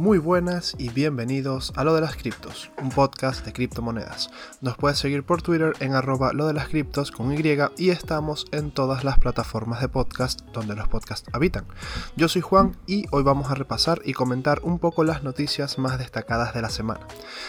Muy buenas y bienvenidos a Lo de las Criptos, un podcast de criptomonedas. Nos puedes seguir por Twitter en arroba lo de las criptos con Y y estamos en todas las plataformas de podcast donde los podcasts habitan. Yo soy Juan y hoy vamos a repasar y comentar un poco las noticias más destacadas de la semana.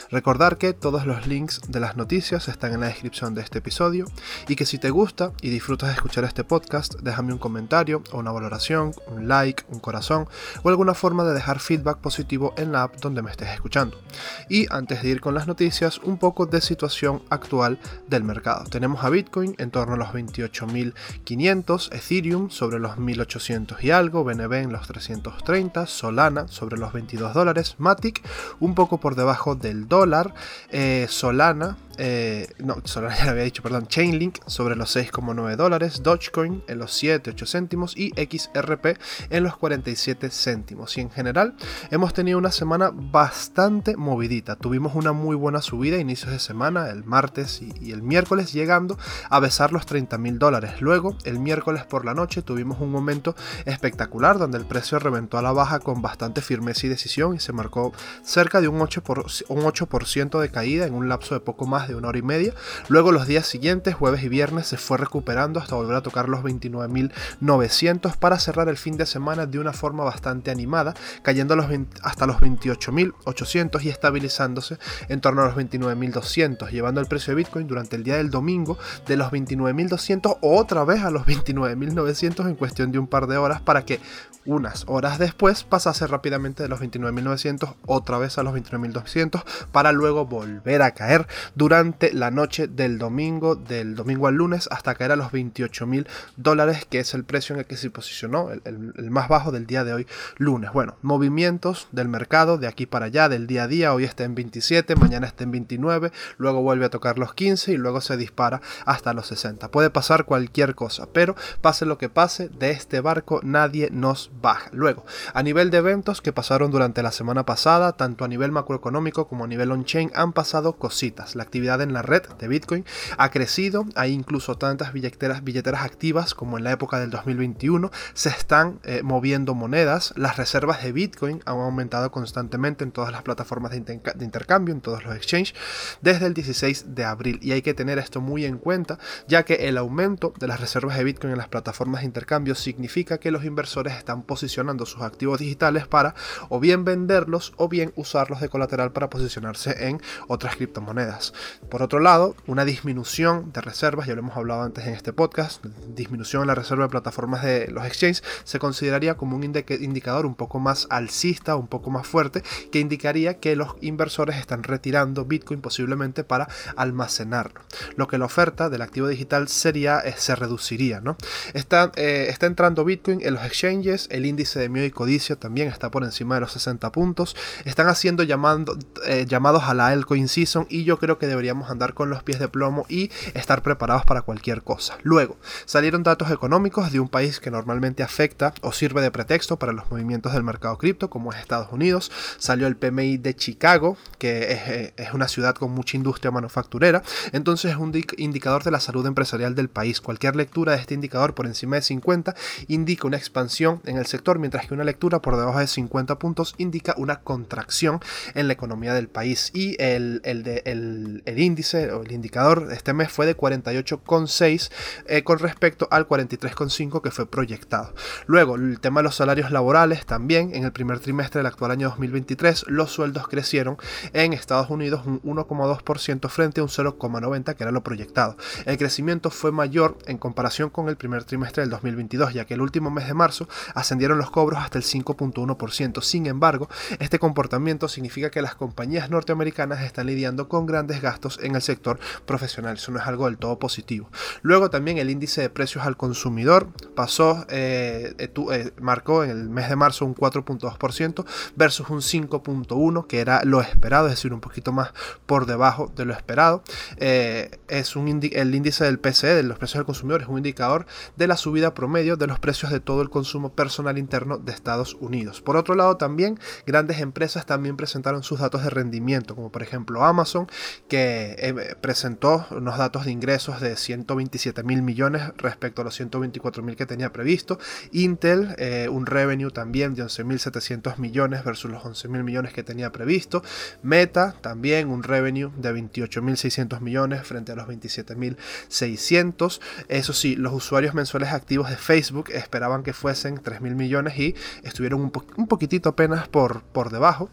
Recordar que todos los links de las noticias están en la descripción de este episodio y que si te gusta y disfrutas de escuchar este podcast, déjame un comentario o una valoración, un like, un corazón o alguna forma de dejar feedback positivo en la app donde me estés escuchando. Y antes de ir con las noticias, un poco de situación actual del mercado. Tenemos a Bitcoin en torno a los 28.500, Ethereum sobre los 1.800 y algo, BNB en los 330, Solana sobre los 22 dólares, Matic un poco por debajo del dólar, eh, Solana eh, no, ya lo había dicho, perdón, Chainlink sobre los 6,9 dólares, Dogecoin en los 7, 8 céntimos y XRP en los 47 céntimos. Y en general hemos tenido una semana bastante movidita. Tuvimos una muy buena subida a inicios de semana, el martes y, el miércoles, llegando a besar los 30 mil dólares. Luego, el miércoles por la noche, tuvimos un momento espectacular donde el precio reventó a la baja con bastante firmeza y decisión y se marcó cerca de un 8%, por, un 8 de caída en un lapso de poco más de una hora y media. Luego los días siguientes, jueves y viernes, se fue recuperando hasta volver a tocar los 29.900 para cerrar el fin de semana de una forma bastante animada, cayendo los hasta los 28.800 y estabilizándose en torno a los 29.200, llevando el precio de Bitcoin durante el día del domingo de los 29.200 otra vez a los 29.900 en cuestión de un par de horas para que unas horas después pasase rápidamente de los 29.900 otra vez a los 29.200 para luego volver a caer durante durante la noche del domingo, del domingo al lunes, hasta caer a los 28 mil dólares, que es el precio en el que se posicionó, el, más bajo del día de hoy, lunes. Bueno, movimientos del mercado de aquí para allá, del día a día, hoy está en 27, mañana está en 29, luego vuelve a tocar los 15 y luego se dispara hasta los 60. Puede pasar cualquier cosa, pero pase lo que pase, de este barco nadie nos baja. Luego, a nivel de eventos que pasaron durante la semana pasada, tanto a nivel macroeconómico como a nivel on-chain, han pasado cositas. La actividad en la red de Bitcoin ha crecido, hay incluso tantas billeteras, billeteras activas como en la época del 2021, se están eh, moviendo monedas, las reservas de Bitcoin han aumentado constantemente en todas las plataformas de, intercambio, en todos los exchanges, desde el 16 de abril. Y hay que tener esto muy en cuenta ya que el aumento de las reservas de Bitcoin en las plataformas de intercambio significa que los inversores están posicionando sus activos digitales para o bien venderlos o bien usarlos de colateral para posicionarse en otras criptomonedas. Por otro lado, una disminución de reservas, ya lo hemos hablado antes en este podcast, disminución en la reserva de plataformas de los exchanges, se consideraría como un indicador un poco más alcista, un poco más fuerte, que indicaría que los inversores están retirando Bitcoin posiblemente para almacenarlo. Lo que la oferta del activo digital sería, eh, se reduciría. ¿no? Está, eh, está entrando Bitcoin en los exchanges, el índice de miedo y codicia también está por encima de los 60 puntos, están haciendo llamando, eh, llamados a la altcoin season y yo creo que deberíamos andar con los pies de plomo y estar preparados para cualquier cosa. Luego, salieron datos económicos de un país que normalmente afecta o sirve de pretexto para los movimientos del mercado cripto, como es Estados Unidos. Salió el PMI de Chicago, que es, eh, es una ciudad con mucha industria manufacturera. Entonces es un indicador de la salud empresarial del país. Cualquier lectura de este indicador por encima de 50 indica una expansión en el sector, mientras que una lectura por debajo de 50 puntos indica una contracción en la economía del país. Y el, de, el, índice o el indicador de este mes fue de 48,6 eh, con respecto al 43,5 que fue proyectado. Luego, el tema de los salarios laborales también, en el primer trimestre del actual año 2023, los sueldos crecieron en Estados Unidos un 1,2% frente a un 0,90 que era lo proyectado. El crecimiento fue mayor en comparación con el primer trimestre del 2022, ya que el último mes de marzo ascendieron los cobros hasta el 5,1%. Sin embargo, este comportamiento significa que las compañías norteamericanas están lidiando con grandes gastos en el sector profesional. Eso no es algo del todo positivo. Luego también el índice de precios al consumidor pasó, eh, eh, eh, marcó en el mes de marzo un 4.2% versus un 5.1% que era lo esperado, es decir, un poquito más por debajo de lo esperado. es un el índice del PCE, de los precios al consumidor, es un indicador de la subida promedio de los precios de todo el consumo personal interno de Estados Unidos. Por otro lado, también grandes empresas también presentaron sus datos de rendimiento, como por ejemplo Amazon, que eh, eh, presentó unos datos de ingresos de 127 mil millones respecto a los 124 mil que tenía previsto. Intel, un revenue también de 11.700 millones versus los 11 mil millones que tenía previsto. Meta, también un revenue de 28.600 millones frente a los 27.600. Eso sí, los usuarios mensuales activos de Facebook esperaban que fuesen 3.000 millones y estuvieron un, un poquitito apenas por, por debajo.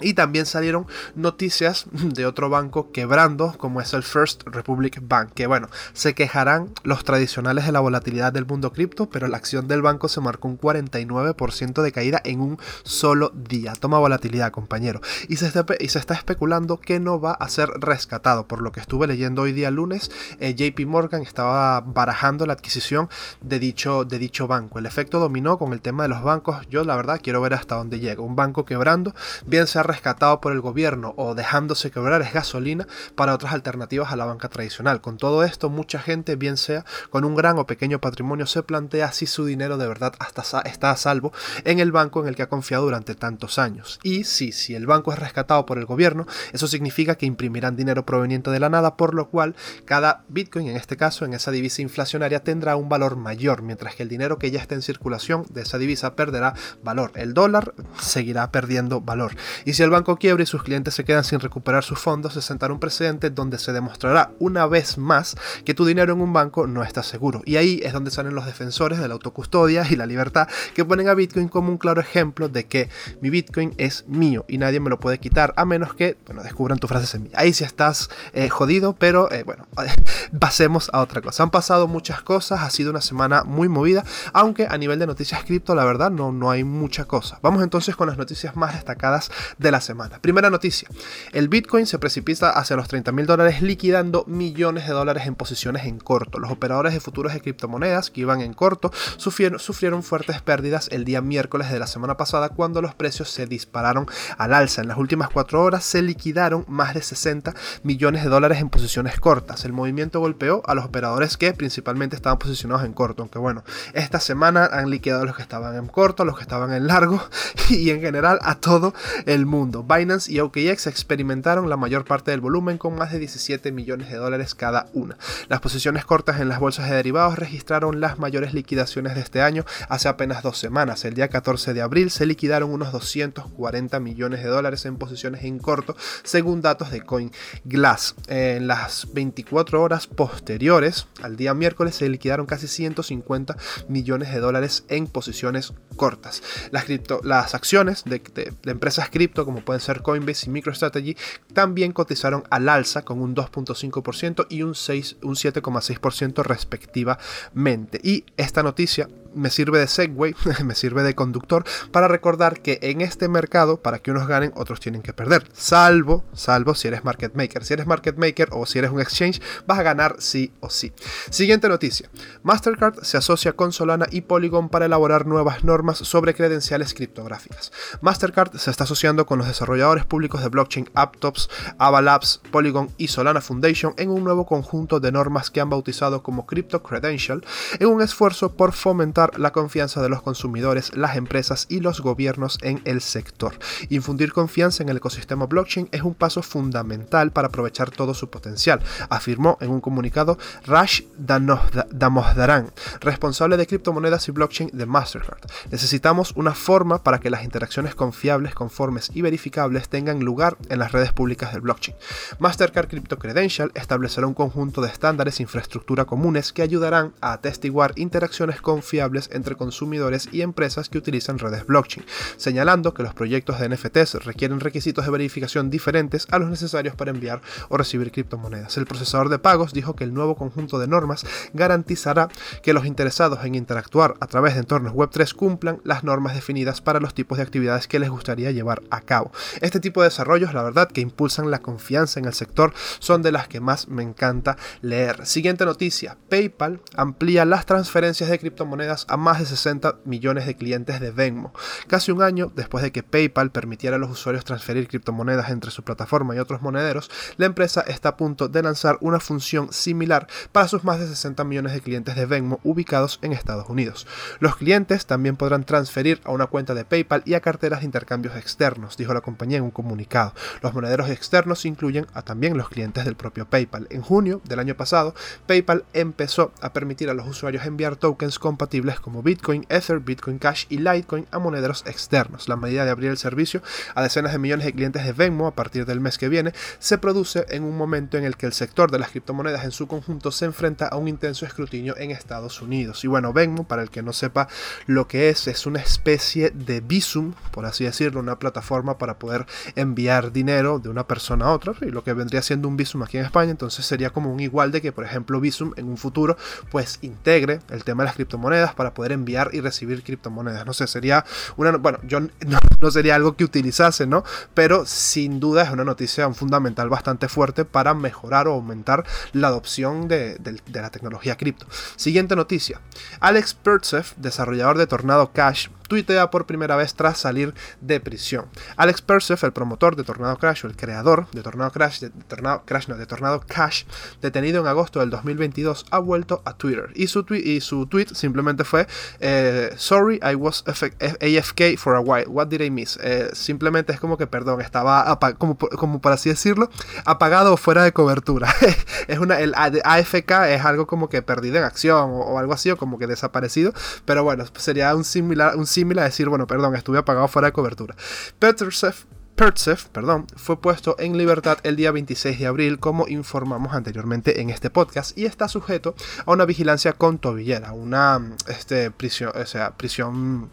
Y también salieron noticias de otro banco quebrando, como es el First Republic Bank, que bueno, se quejarán los tradicionales de la volatilidad del mundo cripto, pero la acción del banco se marcó un 49% de caída en un solo día. Toma volatilidad, compañero. Y se, está, y se está especulando que no va a ser rescatado. Por lo que estuve leyendo hoy día lunes, eh, JP Morgan estaba barajando la adquisición de dicho, de dicho banco. El efecto dominó con el tema de los bancos. Yo la verdad quiero ver hasta dónde llega. Un banco quebrando, bien sea rescatado por el gobierno o dejándose quebrar es gasolina para otras alternativas a la banca tradicional. Con todo esto, mucha gente, bien sea con un gran o pequeño patrimonio, se plantea si su dinero de verdad hasta está a salvo en el banco en el que ha confiado durante tantos años. Y si, si el banco es rescatado por el gobierno, eso significa que imprimirán dinero proveniente de la nada, por lo cual cada Bitcoin, en este caso, en esa divisa inflacionaria, tendrá un valor mayor, mientras que el dinero que ya está en circulación de esa divisa perderá valor. El dólar seguirá perdiendo valor. Y si el banco quiebra y sus clientes se quedan sin recuperar sus fondos, se sentará un precedente donde se demostrará una vez más que tu dinero en un banco no está seguro. Y ahí es donde salen los defensores de la autocustodia y la libertad que ponen a Bitcoin como un claro ejemplo de que mi Bitcoin es mío y nadie me lo puede quitar a menos que bueno, descubran tu frase semilla. Ahí sí estás eh, jodido, pero eh, bueno, pasemos a otra cosa. Han pasado muchas cosas, ha sido una semana muy movida, aunque a nivel de noticias cripto, la verdad, no, no hay mucha cosa. Vamos entonces con las noticias más destacadas de la semana. Primera noticia, el Bitcoin se precipita hacia los 30 mil dólares liquidando millones de dólares en posiciones en corto. Los operadores de futuros de criptomonedas que iban en corto sufrieron, fuertes pérdidas el día miércoles de la semana pasada cuando los precios se dispararon al alza. En las últimas cuatro horas se liquidaron más de 60 millones de dólares en posiciones cortas. El movimiento golpeó a los operadores que principalmente estaban posicionados en corto, aunque bueno, esta semana han liquidado a los que estaban en corto, a los que estaban en largo y en general a todo el mundo. Binance y OKX experimentaron la mayor parte del volumen con más de 17 millones de dólares cada una. Las posiciones cortas en las bolsas de derivados registraron las mayores liquidaciones de este año hace apenas dos semanas. El día 14 de abril se liquidaron unos 240 millones de dólares en posiciones en corto, según datos de CoinGlass. En las 24 horas posteriores al día miércoles se liquidaron casi 150 millones de dólares en posiciones cortas. Las, las acciones de, de empresas cripto como pueden ser Coinbase y MicroStrategy, también cotizaron al alza con un 2.5% y un, un 7,6% respectivamente. Y esta noticia me sirve de segue, me sirve de conductor para recordar que en este mercado, para que unos ganen, otros tienen que perder. Salvo, salvo si eres market maker. Si eres market maker o si eres un exchange, vas a ganar sí o sí. Siguiente noticia. Mastercard se asocia con Solana y Polygon para elaborar nuevas normas sobre credenciales criptográficas. Mastercard se está asociando con los desarrolladores públicos de blockchain Aptops, Avalabs, Polygon y Solana Foundation en un nuevo conjunto de normas que han bautizado como Crypto Credential en un esfuerzo por fomentar la confianza de los consumidores, las empresas y los gobiernos en el sector. Infundir confianza en el ecosistema blockchain es un paso fundamental para aprovechar todo su potencial, afirmó en un comunicado Rash Damosdaran, responsable de criptomonedas y blockchain de Mastercard. Necesitamos una forma para que las interacciones confiables, conformes y verificables tengan lugar en las redes públicas del blockchain. Mastercard Crypto Credential establecerá un conjunto de estándares e infraestructura comunes que ayudarán a atestiguar interacciones confiables entre consumidores y empresas que utilizan redes blockchain, señalando que los proyectos de NFTs requieren requisitos de verificación diferentes a los necesarios para enviar o recibir criptomonedas. El procesador de pagos dijo que el nuevo conjunto de normas garantizará que los interesados en interactuar a través de entornos Web3 cumplan las normas definidas para los tipos de actividades que les gustaría llevar a cabo. Este tipo de desarrollos, la verdad, que impulsan la confianza en el sector, son de las que más me encanta leer. Siguiente noticia, PayPal amplía las transferencias de criptomonedas a más de 60 millones de clientes de Venmo. Casi un año después de que PayPal permitiera a los usuarios transferir criptomonedas entre su plataforma y otros monederos, la empresa está a punto de lanzar una función similar para sus más de 60 millones de clientes de Venmo ubicados en Estados Unidos. Los clientes también podrán transferir a una cuenta de PayPal y a carteras de intercambios externos, dijo la compañía en un comunicado. Los monederos externos incluyen a también los clientes del propio PayPal. En junio del año pasado, PayPal empezó a permitir a los usuarios enviar tokens compatibles como Bitcoin, Ether, Bitcoin Cash y Litecoin a monederos externos. La medida de abrir el servicio a decenas de millones de clientes de Venmo a partir del mes que viene se produce en un momento en el que el sector de las criptomonedas en su conjunto se enfrenta a un intenso escrutinio en Estados Unidos. Y bueno, Venmo, para el que no sepa lo que es, es una especie de Visum, por así decirlo, una plataforma para poder enviar dinero de una persona a otra, y lo que vendría siendo un Visum aquí en España, entonces sería como un igual de que, por ejemplo, Visum en un futuro pues integre el tema de las criptomonedas para poder enviar y recibir criptomonedas. No sé, sería una, bueno, yo no, sería algo que utilizase, ¿no? Pero sin duda es una noticia fundamental bastante fuerte para mejorar o aumentar la adopción de, la tecnología cripto. Siguiente noticia. Alex Pertsev, desarrollador de Tornado Cash, tuitea por primera vez tras salir de prisión. Alex Persev, el promotor de Tornado Crash o el creador de Tornado Crash, de Tornado, Crash, no, de Tornado Cash, detenido en agosto del 2022, ha vuelto a Twitter y su, tweet, y su tweet simplemente fue eh, Sorry, I was AFK for a while. What did I miss? Eh, simplemente es como que, perdón, estaba como, como por así decirlo, apagado o fuera de cobertura. es una, el AFK es algo como que perdido en acción o, algo así, o como que desaparecido. Pero bueno, sería un similar, un a decir, bueno, perdón, estuve apagado fuera de cobertura. Pertsev, perdón, fue puesto en libertad el día 26 de abril, como informamos anteriormente en este podcast, y está sujeto a una vigilancia con tobillera, una este, prisión, o sea, prisión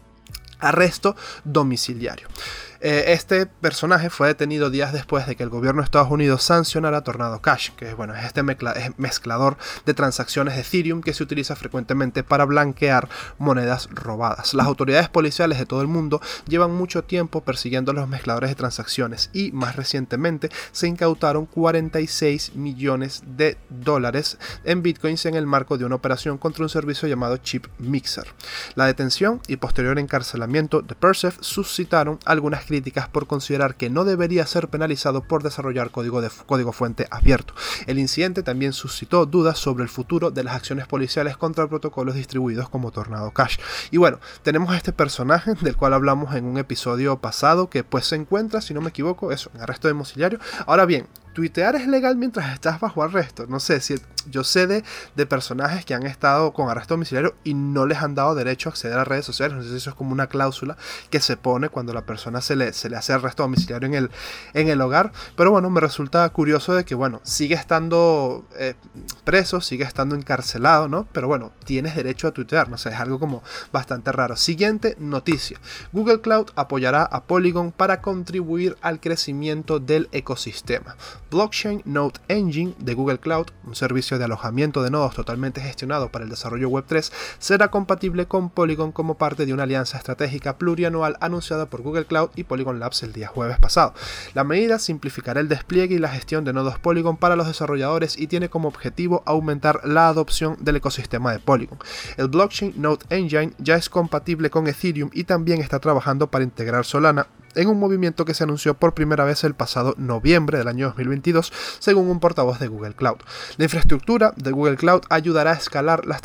arresto domiciliario. Eh, este personaje fue detenido días después de que el gobierno de Estados Unidos sancionara Tornado Cash, que bueno, es este mezclador de transacciones de Ethereum que se utiliza frecuentemente para blanquear monedas robadas. Las autoridades policiales de todo el mundo llevan mucho tiempo persiguiendo los mezcladores de transacciones y más recientemente se incautaron 46 millones de dólares en bitcoins en el marco de una operación contra un servicio llamado Chip Mixer. La detención y posterior encarcelamiento de Persev suscitaron algunas críticas por considerar que no debería ser penalizado por desarrollar código, de, código fuente abierto. El incidente también suscitó dudas sobre el futuro de las acciones policiales contra protocolos distribuidos como Tornado Cash. Y bueno, tenemos a este personaje del cual hablamos en un episodio pasado que pues se encuentra, si no me equivoco, eso, en arresto domiciliario. Ahora bien, tuitear es legal mientras estás bajo arresto. No sé, si yo sé de, personajes que han estado con arresto domiciliario y no les han dado derecho a acceder a redes sociales. No sé si eso es como una cláusula que se pone cuando la persona se le, se le hace arresto domiciliario en el, en el hogar. Pero bueno, me resulta curioso de que, bueno, sigue estando eh, preso, sigue estando encarcelado, ¿no? Pero bueno, tienes derecho a tuitear. No sé, es algo como bastante raro. Siguiente noticia. Google Cloud apoyará a Polygon para contribuir al crecimiento del ecosistema. Blockchain Node Engine de Google Cloud, un servicio de alojamiento de nodos totalmente gestionado para el desarrollo Web3, será compatible con Polygon como parte de una alianza estratégica plurianual anunciada por Google Cloud y Polygon Labs el día jueves pasado. La medida simplificará el despliegue y la gestión de nodos Polygon para los desarrolladores y tiene como objetivo aumentar la adopción del ecosistema de Polygon. El Blockchain Node Engine ya es compatible con Ethereum y también está trabajando para integrar Solana en un movimiento que se anunció por primera vez el pasado noviembre del año 2022, según un portavoz de Google Cloud. La infraestructura de Google Cloud ayudará a escalar las,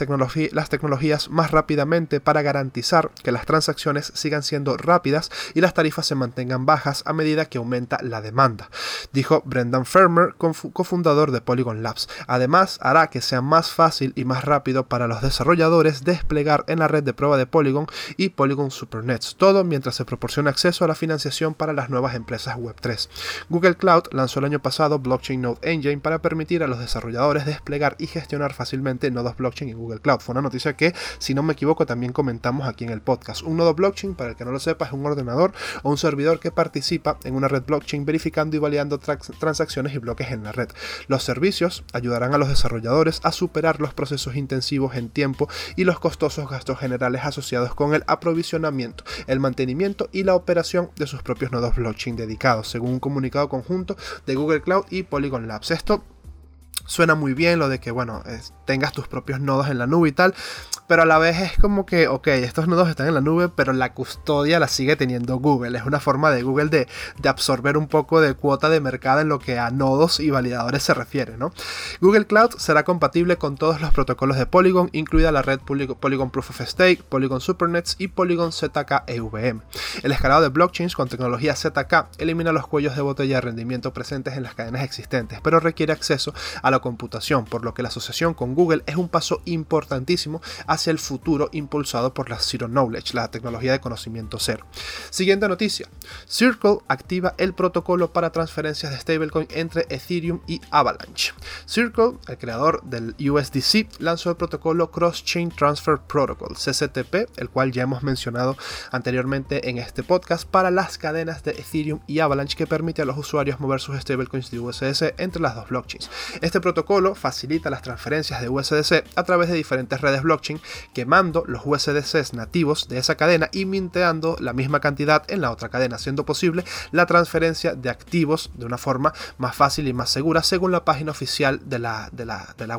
las tecnologías más rápidamente para garantizar que las transacciones sigan siendo rápidas y las tarifas se mantengan bajas a medida que aumenta la demanda, dijo Brendan Fermer, cofundador de Polygon Labs. Además, hará que sea más fácil y más rápido para los desarrolladores desplegar en la red de prueba de Polygon y Polygon Supernets, todo mientras se proporciona acceso a la financiación para las nuevas empresas Web3. Google Cloud lanzó el año pasado Blockchain Node Engine para permitir a los desarrolladores desplegar y gestionar fácilmente nodos blockchain en Google Cloud. Fue una noticia que, si no me equivoco, también comentamos aquí en el podcast. Un nodo blockchain, para el que no lo sepa, es un ordenador o un servidor que participa en una red blockchain verificando y validando transacciones y bloques en la red. Los servicios ayudarán a los desarrolladores a superar los procesos intensivos en tiempo y los costosos gastos generales asociados con el aprovisionamiento, el mantenimiento y la operación de sus propios nodos blockchain dedicados, según un comunicado conjunto de Google Cloud y Polygon Labs. Esto suena muy bien lo de que, bueno, tengas tus propios nodos en la nube y tal, pero a la vez es como que, ok, estos nodos están en la nube, pero la custodia la sigue teniendo Google. Es una forma de Google de, absorber un poco de cuota de mercado en lo que a nodos y validadores se refiere, ¿no? Google Cloud será compatible con todos los protocolos de Polygon, incluida la red Polygon Proof of Stake, Polygon Supernets y Polygon ZK EVM. El escalado de blockchains con tecnología ZK elimina los cuellos de botella de rendimiento presentes en las cadenas existentes, pero requiere acceso a la computación, por lo que la asociación con Google es un paso importantísimo hacia el futuro impulsado por la Zero Knowledge, la tecnología de conocimiento cero. Siguiente noticia. Circle activa el protocolo para transferencias de stablecoin entre Ethereum y Avalanche. Circle, el creador del USDC, lanzó el protocolo Cross Chain Transfer Protocol, CCTP, el cual ya hemos mencionado anteriormente en este podcast, para las cadenas de Ethereum y Avalanche que permite a los usuarios mover sus stablecoins de USDC entre las dos blockchains. Este protocolo facilita las transferencias de USDC a través de diferentes redes blockchain quemando los USDCs nativos de esa cadena y minteando la misma cantidad en la otra cadena, haciendo posible la transferencia de activos de una forma más fácil y más segura según la página oficial de la,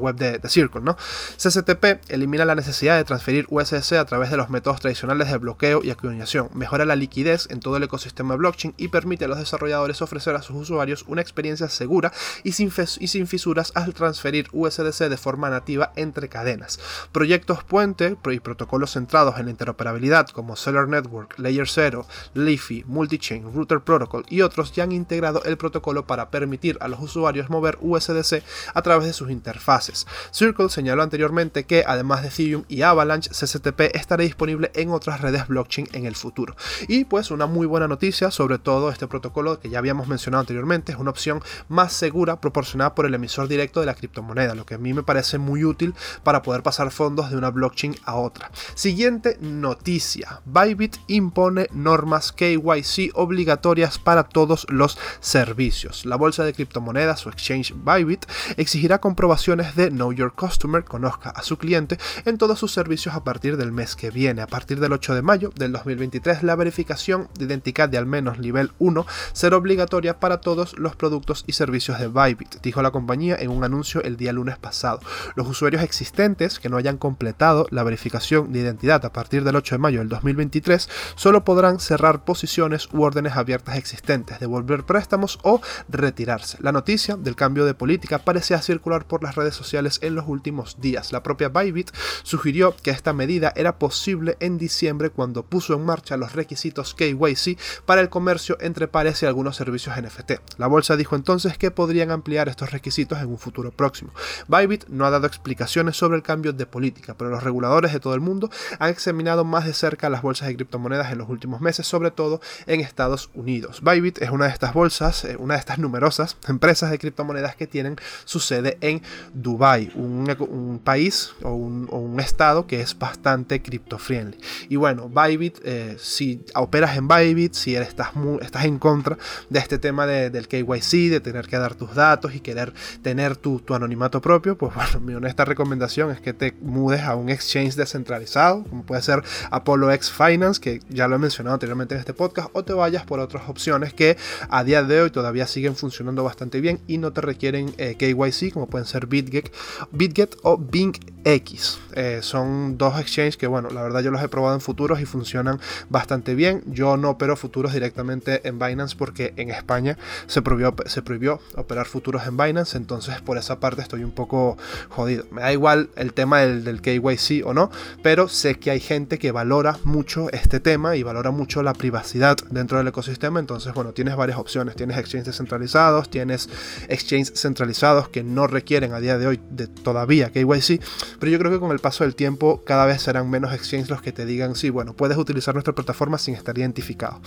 web de, Circle. ¿no? CCTP elimina la necesidad de transferir USDC a través de los métodos tradicionales de bloqueo y acuñación, mejora la liquidez en todo el ecosistema blockchain y permite a los desarrolladores ofrecer a sus usuarios una experiencia segura y sin fisuras al transferir USDC de forma nativa entre cadenas. Proyectos puente y protocolos centrados en la interoperabilidad como Solar Network, Layer 0, Leafy, Multichain, Router Protocol y otros ya han integrado el protocolo para permitir a los usuarios mover USDC a través de sus interfaces. Circle señaló anteriormente que además de Ethereum y Avalanche, CCTP estará disponible en otras redes blockchain en el futuro. Y pues una muy buena noticia sobre todo este protocolo que ya habíamos mencionado anteriormente, es una opción más segura proporcionada por el emisor directo de la criptomoneda, lo que a mí me parece muy útil para poder pasar fondos de una blockchain a otra. Siguiente noticia. Bybit impone normas KYC obligatorias para todos los servicios. La bolsa de criptomonedas o exchange Bybit exigirá comprobaciones de Know Your Customer, conozca a su cliente, en todos sus servicios a partir del mes que viene. A partir del 8 de mayo del 2023, la verificación de identidad de al menos nivel 1 será obligatoria para todos los productos y servicios de Bybit, dijo la compañía en un anuncio el día lunes pasado. Los usuarios existentes que no hayan completado la verificación de identidad a partir del 8 de mayo del 2023 solo podrán cerrar posiciones u órdenes abiertas existentes, devolver préstamos o retirarse. La noticia del cambio de política parecía circular por las redes sociales en los últimos días. La propia Bybit sugirió que esta medida era posible en diciembre cuando puso en marcha los requisitos KYC para el comercio entre pares y algunos servicios NFT. La bolsa dijo entonces que podrían ampliar estos requisitos en un futuro próximo. Bybit no ha dado explicaciones sobre el cambio de política, pero los reguladores de todo el mundo han examinado más de cerca las bolsas de criptomonedas en los últimos meses, sobre todo en Estados Unidos. Bybit es una de estas bolsas, eh, una de estas numerosas empresas de criptomonedas que tienen su sede en Dubai, un, país o un, estado que es bastante cripto-friendly. Y bueno, Bybit, eh, si operas en Bybit, si estás, estás en contra de este tema del KYC, de tener que dar tus datos y querer tener tu, anonimato propio, pues bueno, mi honesta recomendación es que te mudes a un exchange descentralizado, como puede ser Apollo X Finance, que ya lo he mencionado anteriormente en este podcast, o te vayas por otras opciones que a día de hoy todavía siguen funcionando bastante bien y no te requieren eh, KYC, como pueden ser BitGet, BitGet o BingX. Eh, son dos exchanges que, bueno, la verdad yo los he probado en futuros y funcionan bastante bien. Yo no opero futuros directamente en Binance porque en España se prohibió operar futuros en Binance, entonces por esa parte estoy un poco jodido. Me da igual el tema del, KYC o no, pero sé que hay gente que valora mucho este tema y valora mucho la privacidad dentro del ecosistema, entonces bueno, tienes varias opciones, tienes exchanges descentralizados, tienes exchanges centralizados que no requieren a día de hoy de todavía KYC, pero yo creo que con el paso del tiempo cada vez serán menos exchanges los que te digan, sí, bueno, puedes utilizar nuestra plataforma sin estar identificado.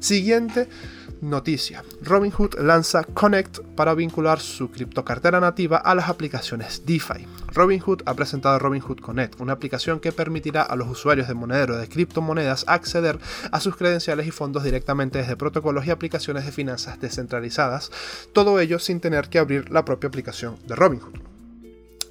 Siguiente noticia. Robinhood lanza Connect para vincular su criptocartera nativa a las aplicaciones DeFi. Robinhood ha presentado Robinhood Connect, una aplicación que permitirá a los usuarios de monedero de criptomonedas acceder a sus credenciales y fondos directamente desde protocolos y aplicaciones de finanzas descentralizadas, todo ello sin tener que abrir la propia aplicación de Robinhood.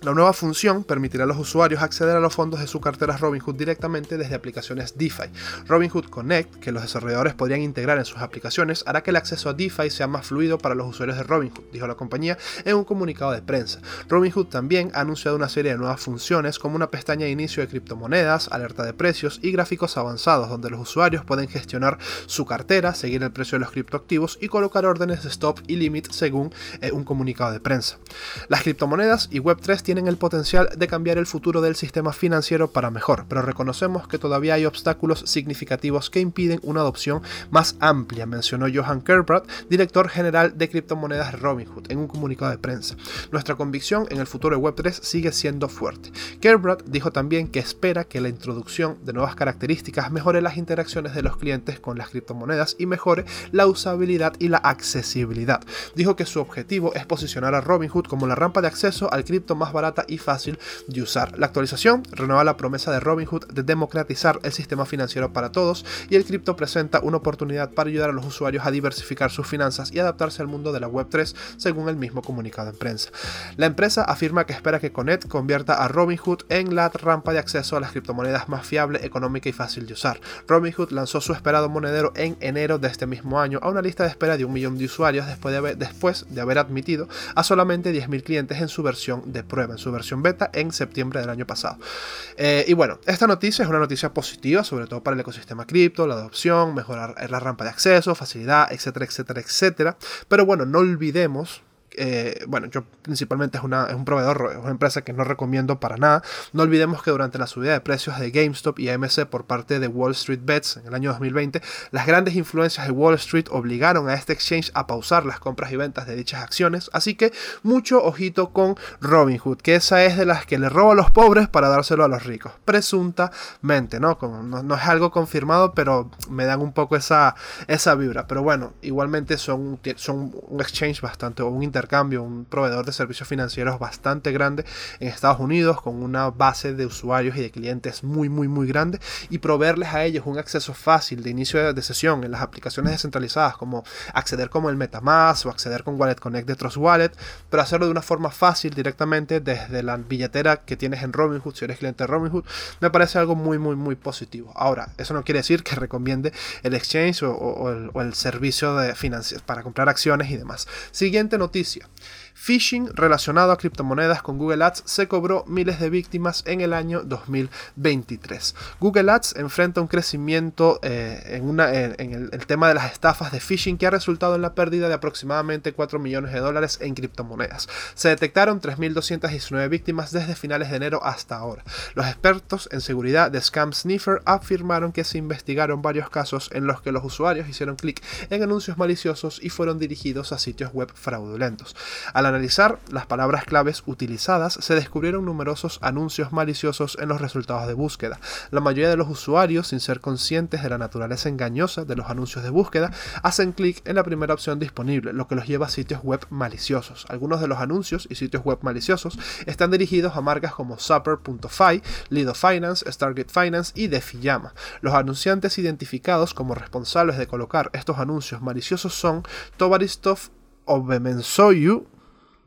La nueva función permitirá a los usuarios acceder a los fondos de su cartera Robinhood directamente desde aplicaciones DeFi. Robinhood Connect, que los desarrolladores podrían integrar en sus aplicaciones, hará que el acceso a DeFi sea más fluido para los usuarios de Robinhood, dijo la compañía en un comunicado de prensa. Robinhood también ha anunciado una serie de nuevas funciones como una pestaña de inicio de criptomonedas, alerta de precios y gráficos avanzados donde los usuarios pueden gestionar su cartera, seguir el precio de los criptoactivos y colocar órdenes de stop y limit según eh, un comunicado de prensa. Las criptomonedas y Web3 tienen el potencial de cambiar el futuro del sistema financiero para mejor, pero reconocemos que todavía hay obstáculos significativos que impiden una adopción más amplia, mencionó Johan Kerbrat, director general de criptomonedas Robinhood, en un comunicado de prensa. Nuestra convicción en el futuro de Web3 sigue siendo fuerte. Kerbrat dijo también que espera que la introducción de nuevas características mejore las interacciones de los clientes con las criptomonedas y mejore la usabilidad y la accesibilidad. Dijo que su objetivo es posicionar a Robinhood como la rampa de acceso al cripto más barata y fácil de usar. La actualización renueva la promesa de Robinhood de democratizar el sistema financiero para todos y el cripto presenta una oportunidad para ayudar a los usuarios a diversificar sus finanzas y adaptarse al mundo de la Web3, según el mismo comunicado en prensa. La empresa afirma que espera que Connect convierta a Robinhood en la rampa de acceso a las criptomonedas más fiable, económica y fácil de usar. Robinhood lanzó su esperado monedero en enero de este mismo año a una lista de espera de un millón de usuarios después de haber, después de haber admitido a solamente 10.000 clientes en su versión de prueba, en su versión beta en septiembre del año pasado. Eh, y bueno, esta noticia es una noticia positiva, sobre todo para el ecosistema cripto, la adopción, mejorar la rampa de acceso, facilidad, etcétera, etcétera, etcétera. Pero bueno, no olvidemos eh, bueno, yo principalmente es, una, es un proveedor, es una empresa que no recomiendo para nada. No olvidemos que durante la subida de precios de GameStop y AMC por parte de Wall Street Bets en el año 2020, las grandes influencias de Wall Street obligaron a este exchange a pausar las compras y ventas de dichas acciones. Así que mucho ojito con Robinhood, que esa es de las que le roba a los pobres para dárselo a los ricos. Presuntamente, ¿no? no, es algo confirmado, pero me dan un poco esa, esa vibra. Pero bueno, igualmente son, son un exchange bastante, o un internet cambio un proveedor de servicios financieros bastante grande en Estados Unidos, con una base de usuarios y de clientes muy, muy, muy grande, y proveerles a ellos un acceso fácil de inicio de sesión en las aplicaciones descentralizadas, como acceder como el Metamask o acceder con Wallet Connect de Trust Wallet, pero hacerlo de una forma fácil directamente desde la billetera que tienes en Robinhood, si eres cliente de Robinhood, me parece algo muy, muy, muy positivo. Ahora, eso no quiere decir que recomiende el exchange o, el, servicio de para comprar acciones y demás. Siguiente noticia Yeah. Phishing relacionado a criptomonedas con Google Ads se cobró miles de víctimas en el año 2023. Google Ads enfrenta un crecimiento eh, en, el, tema de las estafas de phishing que ha resultado en la pérdida de aproximadamente 4 millones de dólares en criptomonedas. Se detectaron 3.219 víctimas desde finales de enero hasta ahora. Los expertos en seguridad de Scam Sniffer afirmaron que se investigaron varios casos en los que los usuarios hicieron clic en anuncios maliciosos y fueron dirigidos a sitios web fraudulentos. Analizar las palabras claves utilizadas, se descubrieron numerosos anuncios maliciosos en los resultados de búsqueda. La mayoría de los usuarios, sin ser conscientes de la naturaleza engañosa de los anuncios de búsqueda, hacen clic en la primera opción disponible, lo que los lleva a sitios web maliciosos. Algunos de los anuncios y sitios web maliciosos están dirigidos a marcas como Supper.fi, Lido Finance, Stargate Finance y Defiyama. Los anunciantes identificados como responsables de colocar estos anuncios maliciosos son Tovaristov Obemensoyu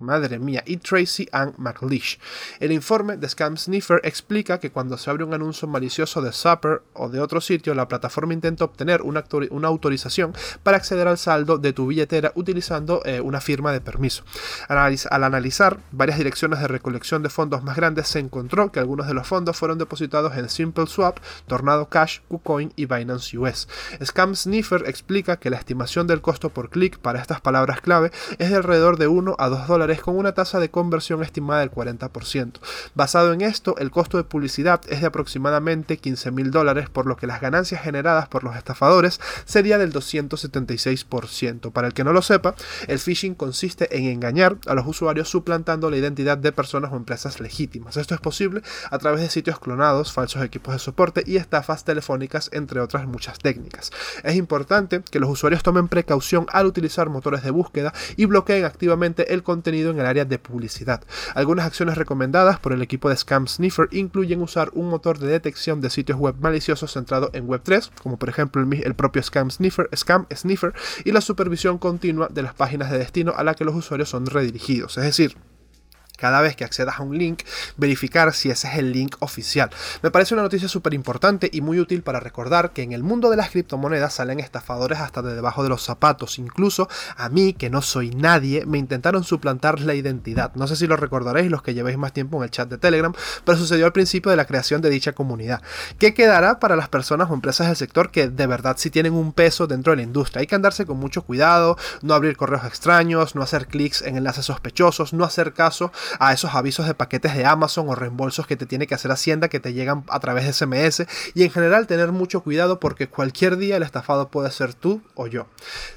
Madre mía, y Tracy Ann McLeish. El informe de Scam Sniffer explica que cuando se abre un anuncio malicioso de Supper o de otro sitio, la plataforma intenta obtener una, autorización para acceder al saldo de tu billetera utilizando eh, una firma de permiso. al analizar varias direcciones de recolección de fondos más grandes, se encontró que algunos de los fondos fueron depositados en SimpleSwap, Tornado Cash, KuCoin y Binance US. Scam Sniffer explica que la estimación del costo por clic para estas palabras clave es de alrededor de 1 a 2 dólares con una tasa de conversión estimada del 40%. Basado en esto, el costo de publicidad es de aproximadamente 15 mil dólares, por lo que las ganancias generadas por los estafadores sería del 276%. Para el que no lo sepa, el phishing consiste en engañar a los usuarios suplantando la identidad de personas o empresas legítimas. Esto es posible a través de sitios clonados, falsos equipos de soporte y estafas telefónicas, entre otras muchas técnicas. Es importante que los usuarios tomen precaución al utilizar motores de búsqueda y bloqueen activamente el contenido en el área de publicidad. Algunas acciones recomendadas por el equipo de Scam Sniffer incluyen usar un motor de detección de sitios web maliciosos centrado en Web3, como por ejemplo el, propio Scam Sniffer, Scam Sniffer, y la supervisión continua de las páginas de destino a la que los usuarios son redirigidos. Es decir, cada vez que accedas a un link, verificar si ese es el link oficial. Me parece una noticia súper importante y muy útil para recordar que en el mundo de las criptomonedas salen estafadores hasta de debajo de los zapatos. Incluso a mí, que no soy nadie, me intentaron suplantar la identidad. No sé si lo recordaréis los que llevéis más tiempo en el chat de Telegram, pero sucedió al principio de la creación de dicha comunidad. ¿Qué quedará para las personas o empresas del sector que de verdad sí tienen un peso dentro de la industria? Hay que andarse con mucho cuidado, no abrir correos extraños, no hacer clics en enlaces sospechosos, no hacer caso a esos avisos de paquetes de Amazon o reembolsos que te tiene que hacer Hacienda que te llegan a través de SMS y en general tener mucho cuidado porque cualquier día el estafado puede ser tú o yo.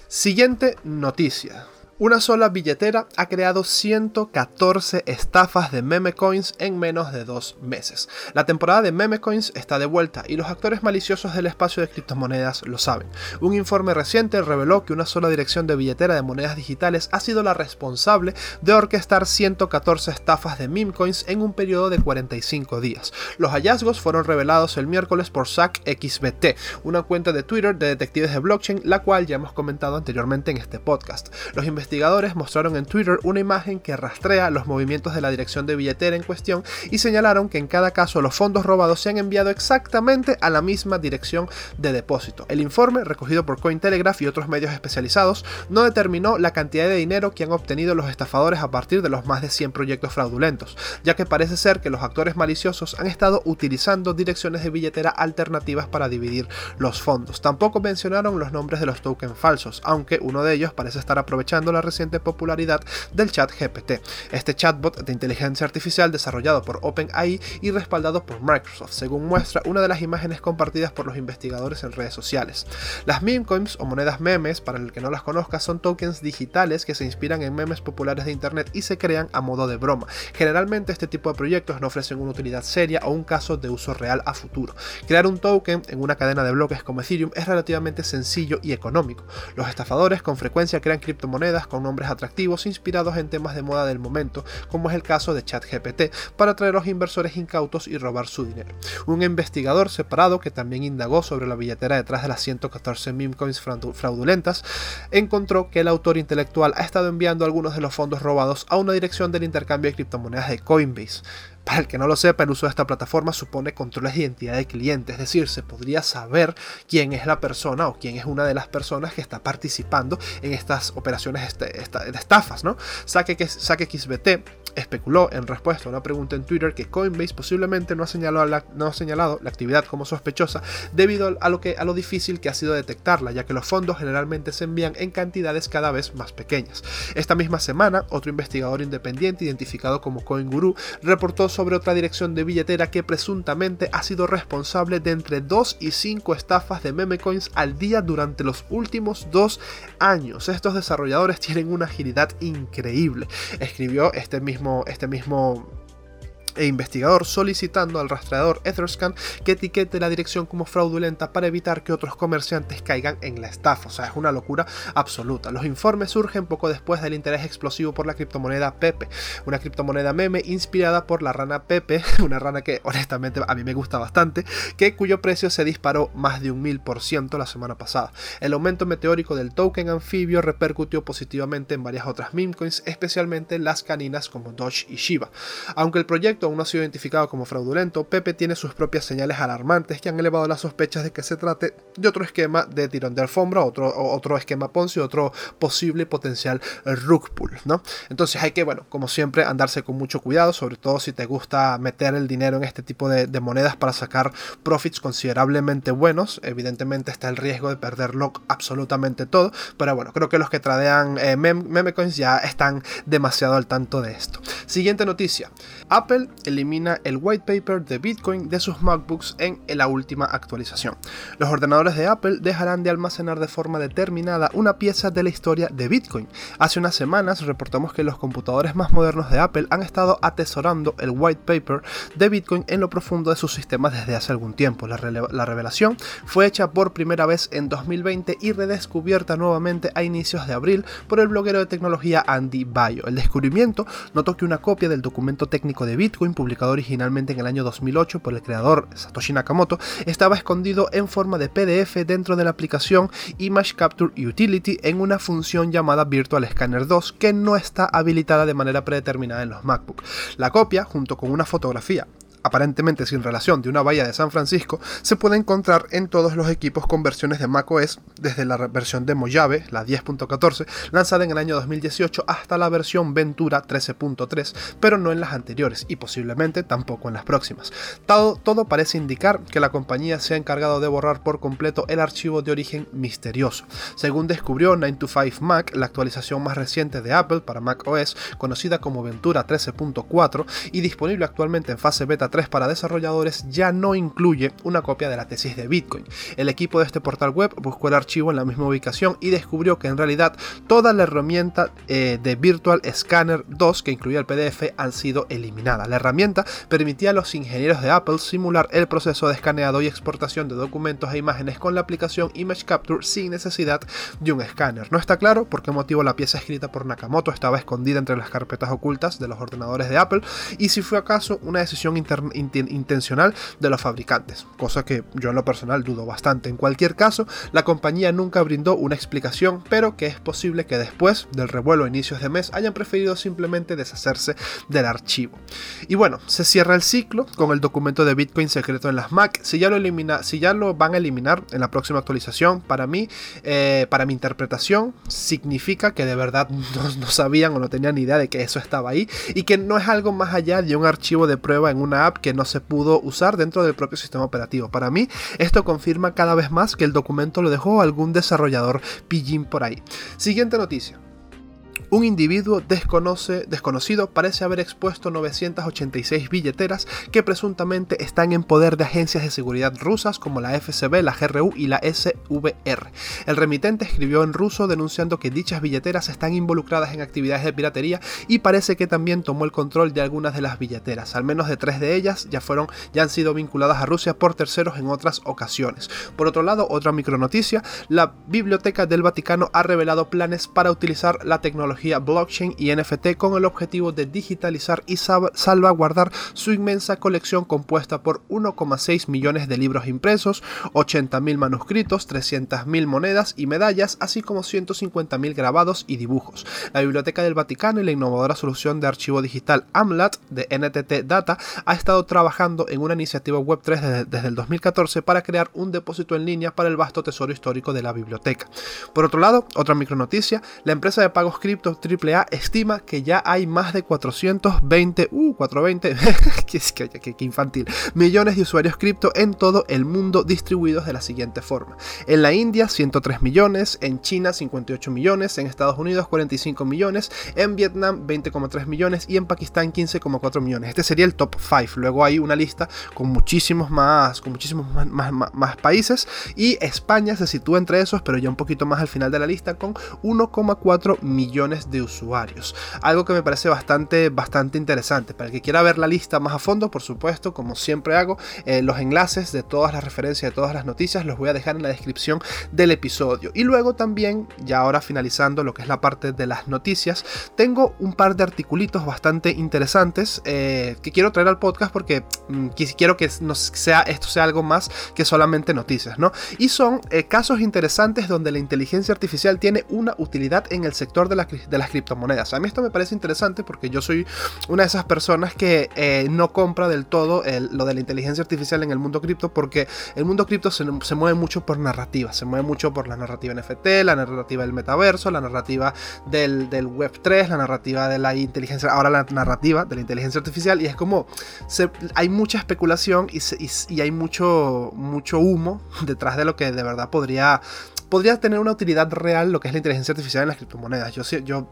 Siguiente noticia. Una sola billetera ha creado 114 estafas de meme coins en menos de dos meses. La temporada de meme coins está de vuelta y los actores maliciosos del espacio de criptomonedas lo saben. Un informe reciente reveló que una sola dirección de billetera de monedas digitales ha sido la responsable de orquestar 114 estafas de meme coins en un periodo de 45 días. Los hallazgos fueron revelados el miércoles por SACXBT, una cuenta de Twitter de detectives de blockchain, la cual ya hemos comentado anteriormente en este podcast. Los investigadores mostraron en Twitter una imagen que rastrea los movimientos de la dirección de billetera en cuestión y señalaron que en cada caso los fondos robados se han enviado exactamente a la misma dirección de depósito. El informe, recogido por Cointelegraph y otros medios especializados, no determinó la cantidad de dinero que han obtenido los estafadores a partir de los más de 100 proyectos fraudulentos, ya que parece ser que los actores maliciosos han estado utilizando direcciones de billetera alternativas para dividir los fondos. Tampoco mencionaron los nombres de los tokens falsos, aunque uno de ellos parece estar aprovechando la reciente popularidad del chat GPT, este chatbot de inteligencia artificial desarrollado por OpenAI y respaldado por Microsoft, según muestra una de las imágenes compartidas por los investigadores en redes sociales. Las meme coins o monedas memes, para el que no las conozca, son tokens digitales que se inspiran en memes populares de internet y se crean a modo de broma. Generalmente este tipo de proyectos no ofrecen una utilidad seria o un caso de uso real a futuro. Crear un token en una cadena de bloques como Ethereum es relativamente sencillo y económico. Los estafadores con frecuencia crean criptomonedas con nombres atractivos inspirados en temas de moda del momento, como es el caso de ChatGPT, para atraer a los inversores incautos y robar su dinero. Un investigador separado que también indagó sobre la billetera detrás de las 114 meme coins fraudulentas, encontró que el autor intelectual ha estado enviando algunos de los fondos robados a una dirección del intercambio de criptomonedas de Coinbase. Para el que no lo sepa, el uso de esta plataforma supone controles de identidad de cliente, es decir, se podría saber quién es la persona o quién es una de las personas que está participando en estas operaciones este, de estafas, ¿no? SaqueXBT especuló en respuesta a una pregunta en Twitter que Coinbase posiblemente no ha señalado la, no ha señalado la actividad como sospechosa debido a lo, que, a lo difícil que ha sido detectarla, ya que los fondos generalmente se envían en cantidades cada vez más pequeñas. Esta misma semana, otro investigador independiente identificado como CoinGuru reportó sobre otra dirección de billetera que presuntamente ha sido responsable de entre 2 y 5 estafas de meme coins al día durante los últimos dos años. Estos desarrolladores tienen una agilidad increíble, escribió este mismo, este mismo e investigador solicitando al rastreador Etherscan que etiquete la dirección como fraudulenta para evitar que otros comerciantes caigan en la estafa. O sea, es una locura absoluta. Los informes surgen poco después del interés explosivo por la criptomoneda Pepe, una criptomoneda meme inspirada por la rana Pepe, una rana que honestamente a mí me gusta bastante, que cuyo precio se disparó más de un mil por ciento la semana pasada. El aumento meteórico del token anfibio repercutió positivamente en varias otras meme coins, especialmente las caninas como Doge y Shiba. Aunque el proyecto aún no ha sido identificado como fraudulento, Pepe tiene sus propias señales alarmantes que han elevado las sospechas de que se trate de otro esquema de tirón de alfombra, otro, otro esquema Ponzi, otro posible potencial rug pull, ¿no? Entonces hay que, bueno, como siempre, andarse con mucho cuidado, sobre todo si te gusta meter el dinero en este tipo de, monedas para sacar profits considerablemente buenos. Evidentemente está el riesgo de perderlo absolutamente todo, pero bueno, creo que los que tradean eh, meme coins ya están demasiado al tanto de esto. Siguiente noticia. Apple elimina el white paper de Bitcoin de sus MacBooks en la última actualización. Los ordenadores de Apple dejarán de almacenar de forma determinada una pieza de la historia de Bitcoin. Hace unas semanas reportamos que los computadores más modernos de Apple han estado atesorando el white paper de Bitcoin en lo profundo de sus sistemas desde hace algún tiempo. La, la revelación fue hecha por primera vez en 2020 y redescubierta nuevamente a inicios de abril por el bloguero de tecnología Andy Bayo. El descubrimiento notó que una copia del documento técnico de Bitcoin Publicado originalmente en el año 2008 por el creador Satoshi Nakamoto, estaba escondido en forma de PDF dentro de la aplicación Image Capture Utility en una función llamada Virtual Scanner 2 que no está habilitada de manera predeterminada en los MacBook. La copia, junto con una fotografía aparentemente sin relación de una valla de San Francisco, se puede encontrar en todos los equipos con versiones de macOS, desde la versión de Mojave, la 10.14, lanzada en el año 2018, hasta la versión Ventura 13.3, pero no en las anteriores y posiblemente tampoco en las próximas. Todo, todo parece indicar que la compañía se ha encargado de borrar por completo el archivo de origen misterioso. Según descubrió 9to5 Mac, la actualización más reciente de Apple para macOS, conocida como Ventura 13.4 y disponible actualmente en fase beta 3 para desarrolladores ya no incluye una copia de la tesis de Bitcoin. El equipo de este portal web buscó el archivo en la misma ubicación y descubrió que en realidad toda la herramienta eh, de Virtual Scanner 2 que incluía el PDF han sido eliminada. La herramienta permitía a los ingenieros de Apple simular el proceso de escaneado y exportación de documentos e imágenes con la aplicación Image Capture sin necesidad de un escáner. No está claro por qué motivo la pieza escrita por Nakamoto estaba escondida entre las carpetas ocultas de los ordenadores de Apple y si fue acaso una decisión interna intencional de los fabricantes, cosa que yo en lo personal dudo bastante. En cualquier caso, la compañía nunca brindó una explicación, pero que es posible que después del revuelo a inicios de mes hayan preferido simplemente deshacerse del archivo. Y bueno, se cierra el ciclo con el documento de Bitcoin secreto en las Mac. Si ya lo, elimina, si ya lo van a eliminar en la próxima actualización, para mí, eh, para mi interpretación, significa que de verdad no, no sabían o no tenían idea de que eso estaba ahí y que no es algo más allá de un archivo de prueba en una que no se pudo usar dentro del propio sistema operativo. Para mí, esto confirma cada vez más que el documento lo dejó algún desarrollador pillín por ahí. Siguiente noticia. Un individuo desconocido parece haber expuesto 986 billeteras que presuntamente están en poder de agencias de seguridad rusas como la FSB, la GRU y la SVR. El remitente escribió en ruso denunciando que dichas billeteras están involucradas en actividades de piratería y parece que también tomó el control de algunas de las billeteras. Al menos de tres de ellas ya fueron ya han sido vinculadas a Rusia por terceros en otras ocasiones. Por otro lado, otra micronoticia, la Biblioteca del Vaticano ha revelado planes para utilizar la tecnología blockchain y NFT con el objetivo de digitalizar y salvaguardar su inmensa colección compuesta por 1,6 millones de libros impresos, 80.000 manuscritos, 300.000 monedas y medallas, así como 150.000 grabados y dibujos. La Biblioteca del Vaticano y la innovadora solución de archivo digital AMLAT de NTT Data ha estado trabajando en una iniciativa Web3 desde, desde el 2014 para crear un depósito en línea para el vasto tesoro histórico de la biblioteca. Por otro lado, otra micronoticia, la empresa de pagos cripto AAA estima que ya hay más de 420, uh, 420, que, que, infantil, millones de usuarios cripto en todo el mundo distribuidos de la siguiente forma. En la India 103 millones, en China 58 millones, en Estados Unidos 45 millones, en Vietnam 20,3 millones y en Pakistán 15,4 millones. Este sería el top 5. Luego hay una lista con muchísimos más, con muchísimos más países y España se sitúa entre esos, pero ya un poquito más al final de la lista con 1,4 millones de usuarios. Algo que me parece bastante, bastante interesante. Para el que quiera ver la lista más a fondo, por supuesto, como siempre hago, eh, los enlaces de todas las referencias, de todas las noticias, los voy a dejar en la descripción del episodio. Y luego también, ya ahora finalizando lo que es la parte de las noticias, tengo un par de articulitos bastante interesantes eh, que quiero traer al podcast porque mm, quiero que no sea, esto sea algo más que solamente noticias, ¿no? Y son eh, casos interesantes donde la inteligencia artificial tiene una utilidad en el sector de la, de las criptomonedas. A mí esto me parece interesante porque yo soy una de esas personas que eh, no compra del todo lo de la inteligencia artificial en el mundo cripto porque el mundo cripto se, mueve mucho por narrativa, se mueve mucho por la narrativa NFT, la narrativa del metaverso, la narrativa del, Web 3, la narrativa de la inteligencia, ahora la narrativa de la inteligencia artificial y es como hay mucha especulación y, y hay mucho, mucho humo detrás de lo que de verdad podría podría tener una utilidad real lo que es la inteligencia artificial en las criptomonedas. Yo, yo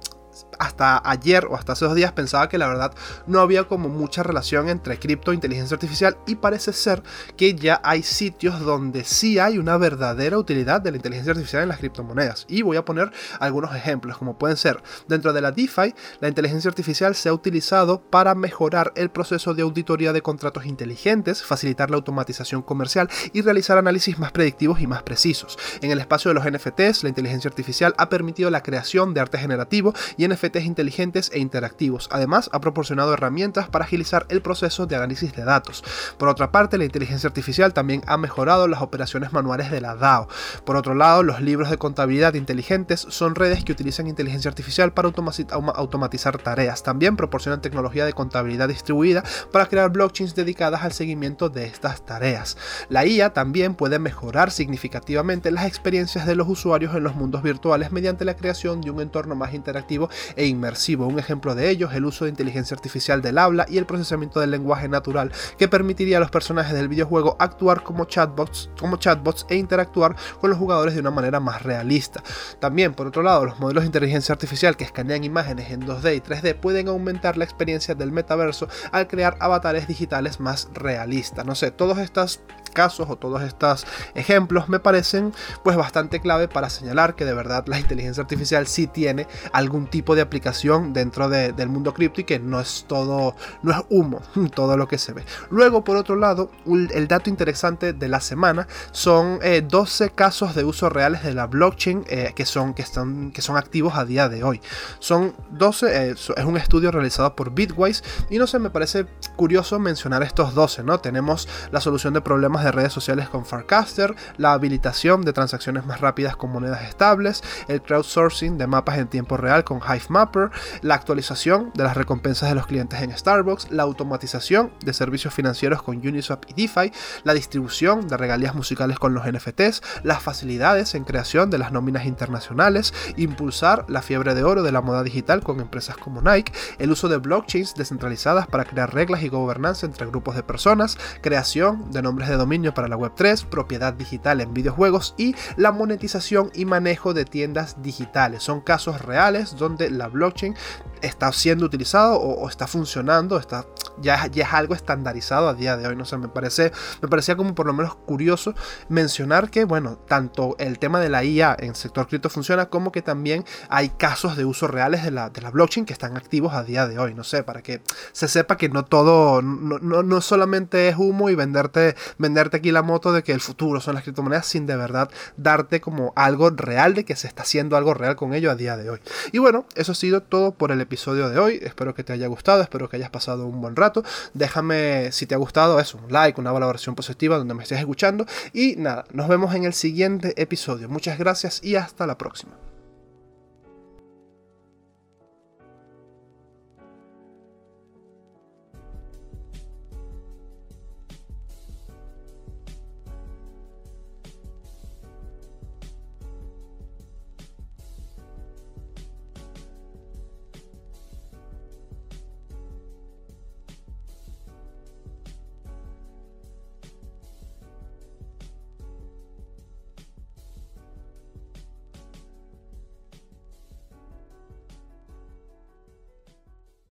hasta ayer o hasta hace dos días pensaba que la verdad no había como mucha relación entre cripto e inteligencia artificial y parece ser que ya hay sitios donde sí hay una verdadera utilidad de la inteligencia artificial en las criptomonedas. Y voy a poner algunos ejemplos, como pueden ser, dentro de la DeFi, la inteligencia artificial se ha utilizado para mejorar el proceso de auditoría de contratos inteligentes, facilitar la automatización comercial y realizar análisis más predictivos y más precisos. En el espacio de los NFTs, la inteligencia artificial ha permitido la creación de arte generativo y NFT NFTs inteligentes e interactivos. Además, ha proporcionado herramientas para agilizar el proceso de análisis de datos. Por otra parte, la inteligencia artificial también ha mejorado las operaciones manuales de la DAO. Por otro lado, los libros de contabilidad inteligentes son redes que utilizan inteligencia artificial para automatizar tareas. También proporcionan tecnología de contabilidad distribuida para crear blockchains dedicadas al seguimiento de estas tareas. La IA también puede mejorar significativamente las experiencias de los usuarios en los mundos virtuales mediante la creación de un entorno más interactivo e inmersivo. Un ejemplo de ello es el uso de inteligencia artificial del habla y el procesamiento del lenguaje natural que permitiría a los personajes del videojuego actuar como chatbots, como chatbots e interactuar con los jugadores de una manera más realista. También, por otro lado, los modelos de inteligencia artificial que escanean imágenes en 2D y 3D pueden aumentar la experiencia del metaverso al crear avatares digitales más realistas. No sé, todos estos casos o todos estos ejemplos me parecen pues bastante clave para señalar que de verdad la inteligencia artificial sí tiene algún tipo de aplicación dentro del mundo cripto y que no es todo, no es humo todo lo que se ve. Luego, por otro lado, el dato interesante de la semana son 12 eh, casos de uso reales de la blockchain eh, que, son, que, están, que son activos a día de hoy. Son 12, eh, es un estudio realizado por Bitwise y no sé, me parece curioso mencionar estos 12, ¿no? Tenemos la solución de problemas de redes sociales con Farcaster, la habilitación de transacciones más rápidas con monedas estables, el crowdsourcing de mapas en tiempo real con Hivemapper, la actualización de las recompensas de los clientes en Starbucks, la automatización de servicios financieros con Uniswap y DeFi, la distribución de regalías musicales con los NFTs, las facilidades en creación de las nóminas internacionales, impulsar la fiebre de oro de la moda digital con empresas como Nike, el uso de blockchains descentralizadas para crear reglas y gobernanza entre grupos de personas, creación de nombres de dominio para la Web3, propiedad digital en videojuegos y la monetización y manejo de tiendas digitales. Son casos reales donde la blockchain está siendo utilizado o, está funcionando, está, ya, ya, es algo estandarizado a día de hoy. No sé, me, parece, me parecía como por lo menos curioso mencionar que, bueno, tanto el tema de la IA en sector cripto funciona como que también hay casos de uso reales de la, de la blockchain que están activos a día de hoy. No sé, para que se sepa que no todo, no, no, no solamente es humo y venderte, venderte aquí la moto de que el futuro son las criptomonedas sin de verdad darte como algo real de que se está haciendo algo real con ello a día de hoy. Y bueno, eso ha sido todo por el episodio de hoy. Espero que te haya gustado, espero que hayas pasado un buen rato. Déjame si te ha gustado eso, un like, una valoración positiva donde me estés escuchando. Y nada, nos vemos en el siguiente episodio. Muchas gracias y hasta la próxima.